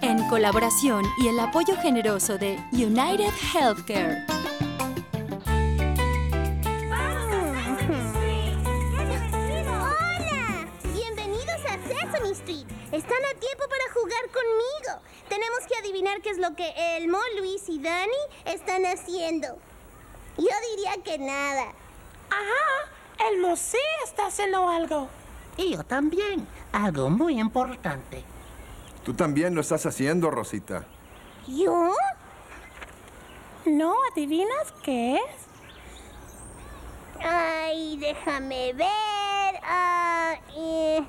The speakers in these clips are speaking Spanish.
En colaboración y el apoyo generoso de United Healthcare. Bienvenidos a Sesame Street. Están a tiempo para jugar conmigo. Tenemos que adivinar qué es lo que Elmo, Luis y Dani están haciendo. Yo diría que nada. Ajá, el museo está haciendo algo. Y yo también. Algo muy importante. Tú también lo estás haciendo, Rosita. ¿Yo? ¿No adivinas qué es? Ay, déjame ver. Ah, eh,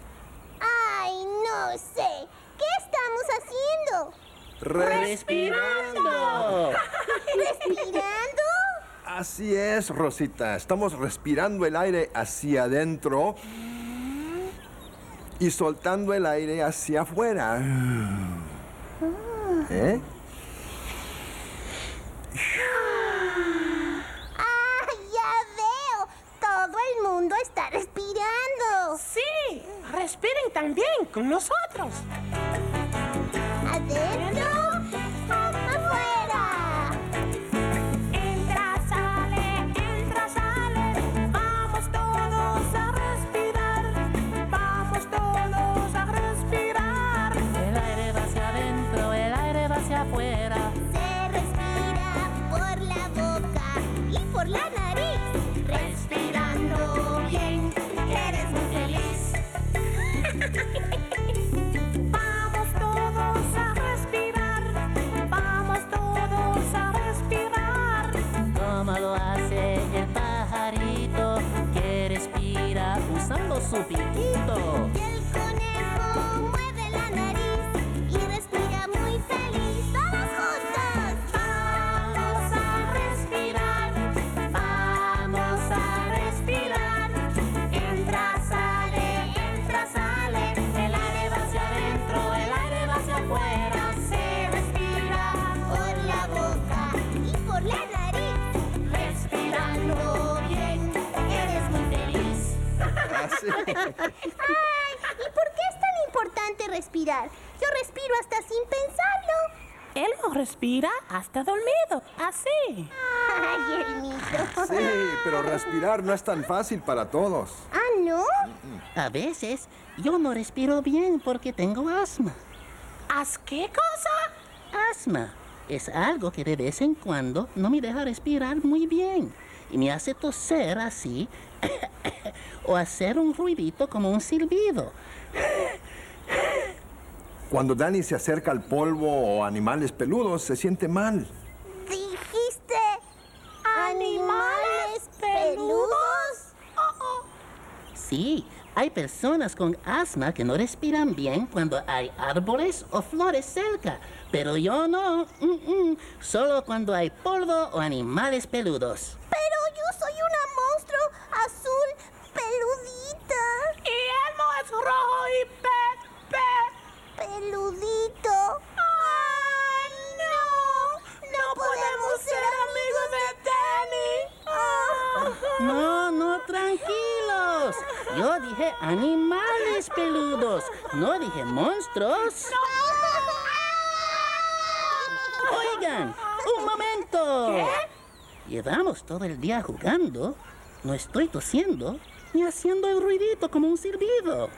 Ay, no sé. ¿Qué estamos haciendo? ¡Respirando! ¿Respirando? Así es, Rosita. Estamos respirando el aire hacia adentro y soltando el aire hacia afuera. ¿Eh? Ah, ya veo. Todo el mundo está respirando. Sí, respiren también con nosotros. Respiro hasta sin pensarlo. Él no respira hasta dormido. Así. Ay, el mito. Sí, pero respirar no es tan fácil para todos. Ah, ¿no? A veces yo no respiro bien porque tengo asma. ¿Haz qué cosa? Asma es algo que de vez en cuando no me deja respirar muy bien y me hace toser así o hacer un ruidito como un silbido. Cuando Dani se acerca al polvo o animales peludos, se siente mal. ¿Dijiste animales peludos? Sí, hay personas con asma que no respiran bien cuando hay árboles o flores cerca, pero yo no, mm, mm, solo cuando hay polvo o animales peludos. Pero yo soy una monstruo azul peludita. Y Elmo es rojo y. Peludito. ¡Ah, no! ¡No podemos ser amigos de Danny! Ah. No, no, tranquilos. Yo dije animales peludos, no dije monstruos. Oigan, un momento. Llevamos todo el día jugando. No estoy tosiendo ni haciendo el ruidito como un silbido.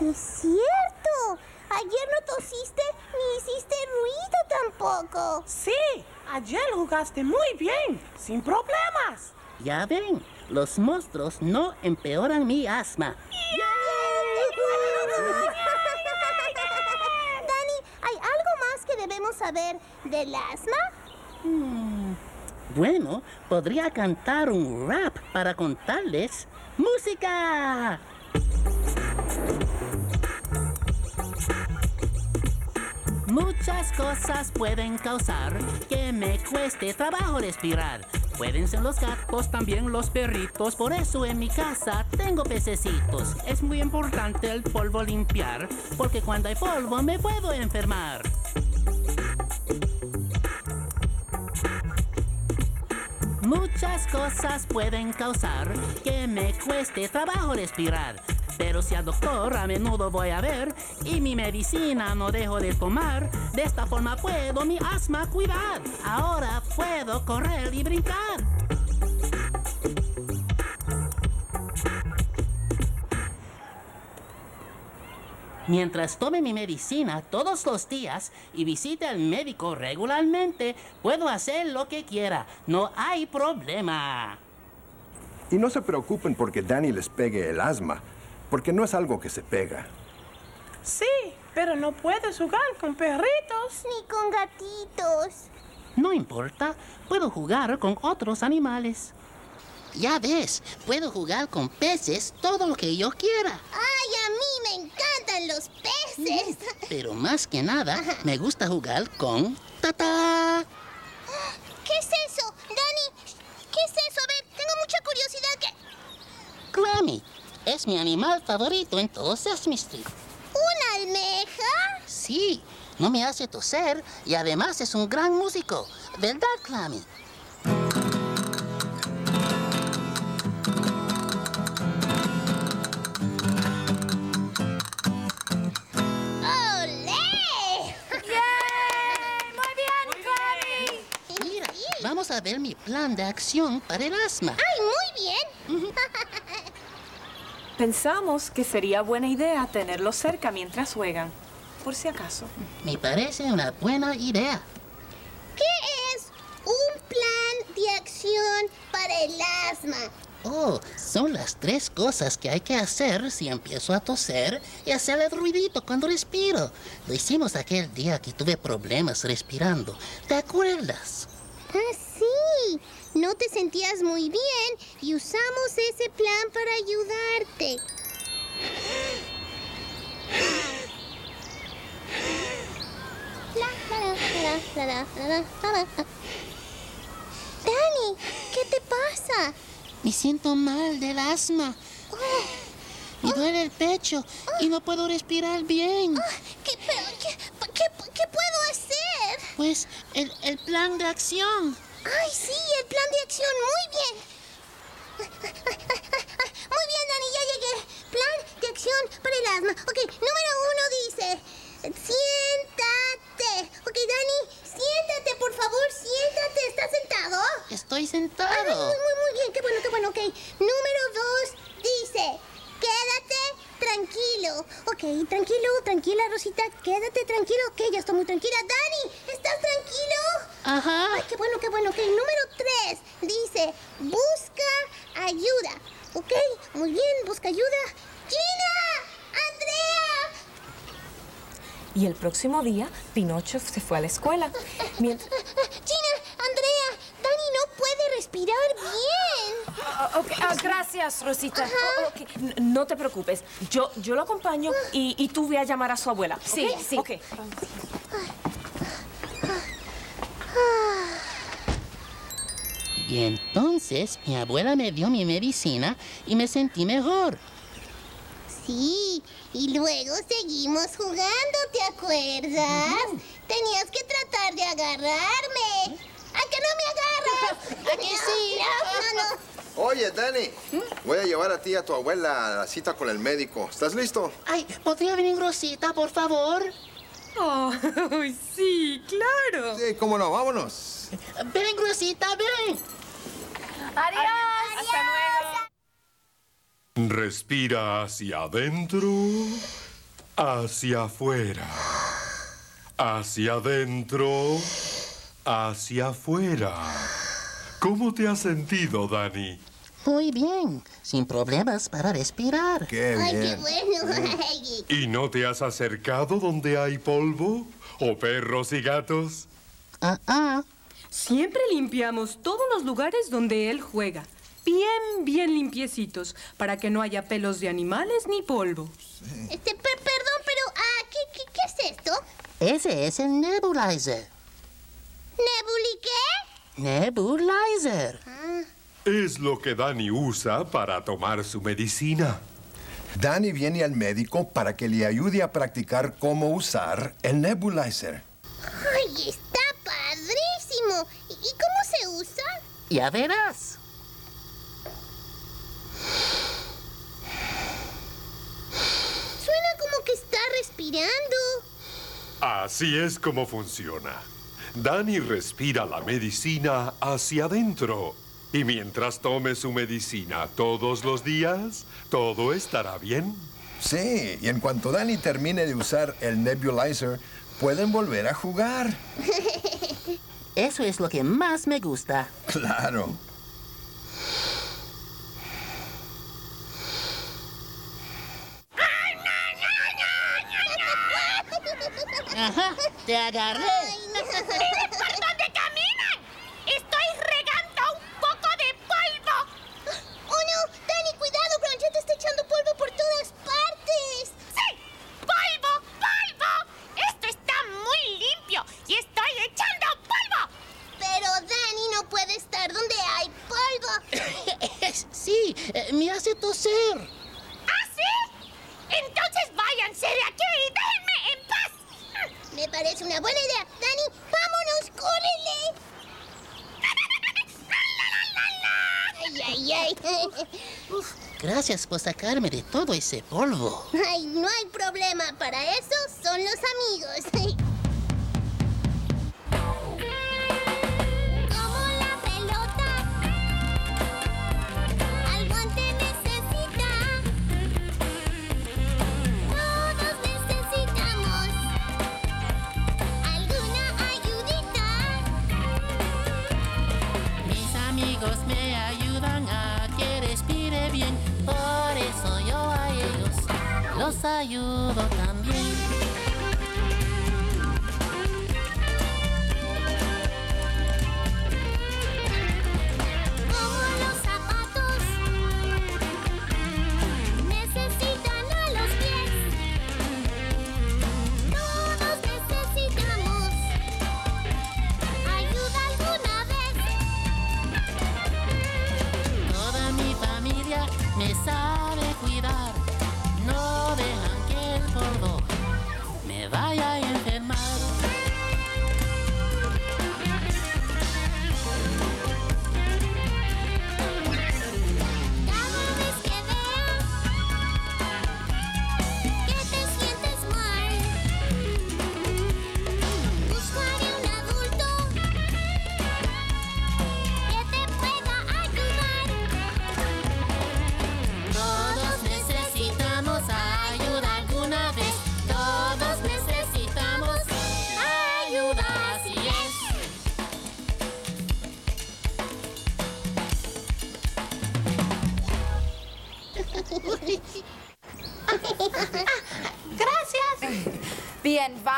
Es cierto. Ayer no tosiste ni hiciste ruido tampoco. Sí, ayer jugaste muy bien, sin problemas. Ya ven, los monstruos no empeoran mi asma. Dani, ¿hay algo más que debemos saber del asma? Bueno, podría cantar un rap para contarles. ¡Música! Muchas cosas pueden causar que me cueste trabajo respirar. Pueden ser los gatos, también los perritos. Por eso en mi casa tengo pececitos. Es muy importante el polvo limpiar, porque cuando hay polvo me puedo enfermar. Muchas cosas pueden causar que me cueste trabajo respirar. Pero si al doctor a menudo voy a ver y mi medicina no dejo de tomar, de esta forma puedo mi asma cuidar. Ahora puedo correr y brincar. Mientras tome mi medicina todos los días y visite al médico regularmente, puedo hacer lo que quiera. No hay problema. Y no se preocupen porque Danny les pegue el asma, porque no es algo que se pega. Sí, pero no puedes jugar con perritos. Ni con gatitos. No importa, puedo jugar con otros animales. Ya ves, puedo jugar con peces todo lo que yo quiera. Ay, a mí me encantan los peces. Pero más que nada, me gusta jugar con Tata. ¿Qué es eso? Dani, ¿qué es eso? A ver, tengo mucha curiosidad que... Clammy. Es mi animal favorito en todo Sesame Street. ¿Una almeja? Sí, no me hace toser y además es un gran músico. ¿Verdad, Clammy? ¡Olé! Muy bien, Clammy. Mira, vamos a ver mi plan de acción para el asma. ¡Ay, muy bien! Pensamos que sería buena idea tenerlos cerca mientras juegan, por si acaso. Me parece una buena idea. ¿Qué es un plan de acción para el asma? Oh, son las tres cosas que hay que hacer si empiezo a toser y hacer el ruidito cuando respiro. Lo hicimos aquel día que tuve problemas respirando. ¿Te acuerdas? Ah, no te sentías muy bien y usamos ese plan para ayudarte. Dani, ¿qué te pasa? Me siento mal del asma. Oh. Me duele el pecho y no puedo respirar bien. Oh, ¿Qué, puedo hacer? Pues el, el plan de acción. Ay, sí, el plan de acción, muy bien. Muy bien, Dani, ya llegué. Plan de acción para el asma. Ok, número uno dice, siéntate. Ok, Dani, siéntate, por favor, siéntate. ¿Estás sentado? Estoy Ay, sentado. muy, muy, muy bien, qué bueno, qué bueno, ok. Número dos dice, quédate tranquilo. Ok, tranquilo, tranquila, Rosita, quédate tranquilo. Ok, ya estoy muy tranquila. Dani, ¿estás tranquilo? Ajá. Ay, qué bueno, qué bueno. Ok, número tres dice, busca ayuda. Ok, muy bien, busca ayuda. ¡Gina! ¡Andrea! Y el próximo día, Pinocho se fue a la escuela. Mientras... ¡Gina! ¡Andrea! Dani no puede respirar bien. Ah, ok, ah, gracias, Rosita. Oh, No te preocupes. Yo, yo lo acompaño y, y tú ve a llamar a su abuela. Sí, sí. Y entonces mi abuela me dio mi medicina y me sentí mejor. Sí, y luego seguimos jugando, ¿te acuerdas? Tenías que tratar de agarrarme. ¿A que no me agarras? ¿A que sí? No, no, no. Oye, Danny, voy a llevar a ti y a tu abuela a la cita con el médico. ¿Estás listo? Ay, ¿podría venir Rosita, por favor? Oh, sí, claro. Sí, cómo no, vámonos. Ven, Rosita, ven. Hasta luego. Respira hacia adentro, hacia afuera, hacia adentro, hacia afuera. ¿Cómo te has sentido, Dani? Muy bien, sin problemas para respirar. Qué Ay, qué bien. bueno. Ay, ¿Y no te has acercado donde hay polvo? ¿O perros y gatos? Ah, ah. Siempre limpiamos todos los lugares donde él juega. Bien, bien limpiecitos, para que no haya pelos de animales ni polvo. Este, per- perdón, pero ah, ¿qué, qué, qué es esto? Ese es el nebulizer. ¿Nebuli qué? Nebulizer. Es lo que Dani usa para tomar su medicina. Danny viene al médico para que le ayude a practicar cómo usar el nebulizer. Ay, está padrísimo. ¿Y, y cómo se usa? Ya verás. Suena como que está respirando. Así es como funciona. Danny respira la medicina hacia adentro. Y mientras tome su medicina todos los días, todo estará bien. Sí, y en cuanto Danny termine de usar el nebulizer, pueden volver a jugar. Eso es lo que más me gusta. Claro. Ajá, te agarré. ¿Por dónde caminan? ¡Estoy regando un poco de polvo! ¡Oh, no! ¡Dani, cuidado! Bronchette está echando polvo por todas partes. ¡Sí! ¡Polvo! ¡Polvo! Esto está muy limpio y estoy echando polvo. Pero Dani no puede estar donde hay polvo. sí, eh, me hace toser. ¿Ah, sí? Entonces váyanse de aquí y déjenme en paz. Me parece una buena idea. Dani, vámonos, córrele. Ay, ay, ay. Gracias por sacarme de todo ese polvo. Ay, no hay problema. Para eso son los amigos. Ayudo también.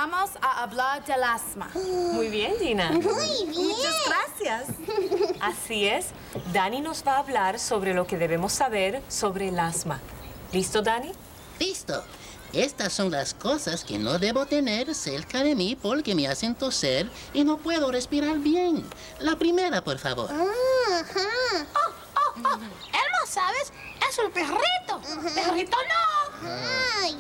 Vamos a hablar del asma. Muy bien, Gina. Muy bien. Muchas gracias. Así es. Dani nos va a hablar sobre lo que debemos saber sobre el asma. ¿Listo, Dani? Listo. Estas son las cosas que no debo tener cerca de mí porque me hacen toser y no puedo respirar bien. La primera, por favor. Ajá. Elmo, ¿sabes? Es un perrito. Perrito no. Ay.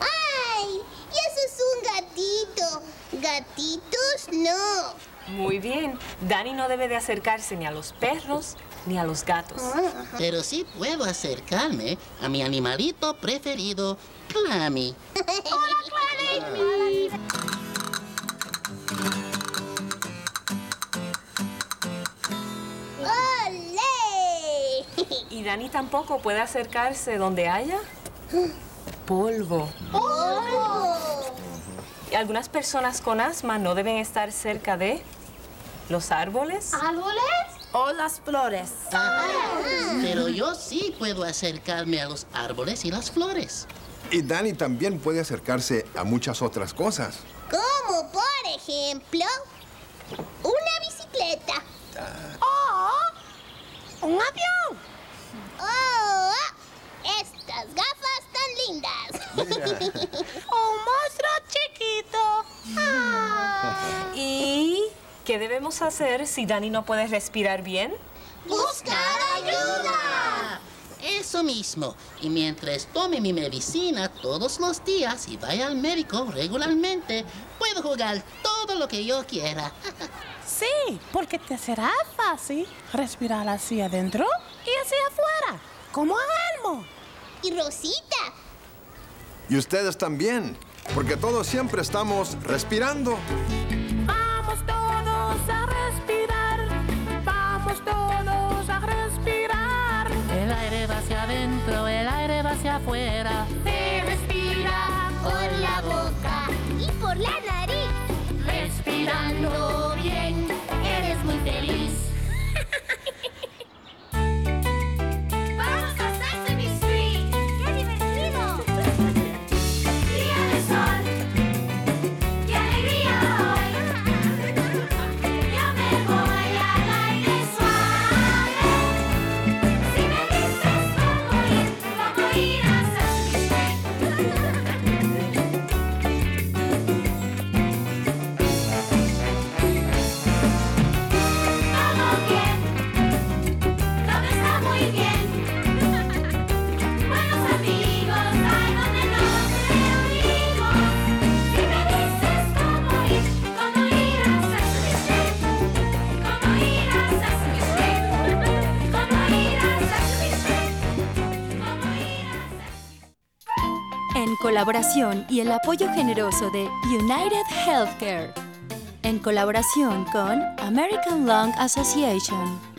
Ay. Eso es un gatito. Gatitos no. Muy bien. Dani no debe de acercarse ni a los perros ni a los gatos. Pero sí puedo acercarme a mi animalito preferido, Clammy. ¡Olé! Y Dani tampoco puede acercarse donde haya polvo. Y algunas personas con asma no deben estar cerca de los árboles. ¿Árboles? O las flores. Pero yo sí puedo acercarme a los árboles y las flores. Y Danny también puede acercarse a muchas otras cosas. Como por ejemplo, una bicicleta. ¿Un avión? ¡Oh! Estas gafas tan lindas. ¿Un monstruo ¿Y qué debemos hacer si Dani no puede respirar bien? ¡Buscar ayuda! Eso mismo. Y mientras tome mi medicina todos los días y vaya al médico regularmente, puedo jugar todo lo que yo quiera. sí, porque te será fácil respirar así adentro y así afuera, como Almo. Y Rosita. Y ustedes también porque todos siempre estamos respirando. Vamos todos a respirar, vamos todos a respirar. El aire va hacia adentro, el aire va hacia afuera. en colaboración y el apoyo generoso de United Healthcare, en colaboración con American Lung Association.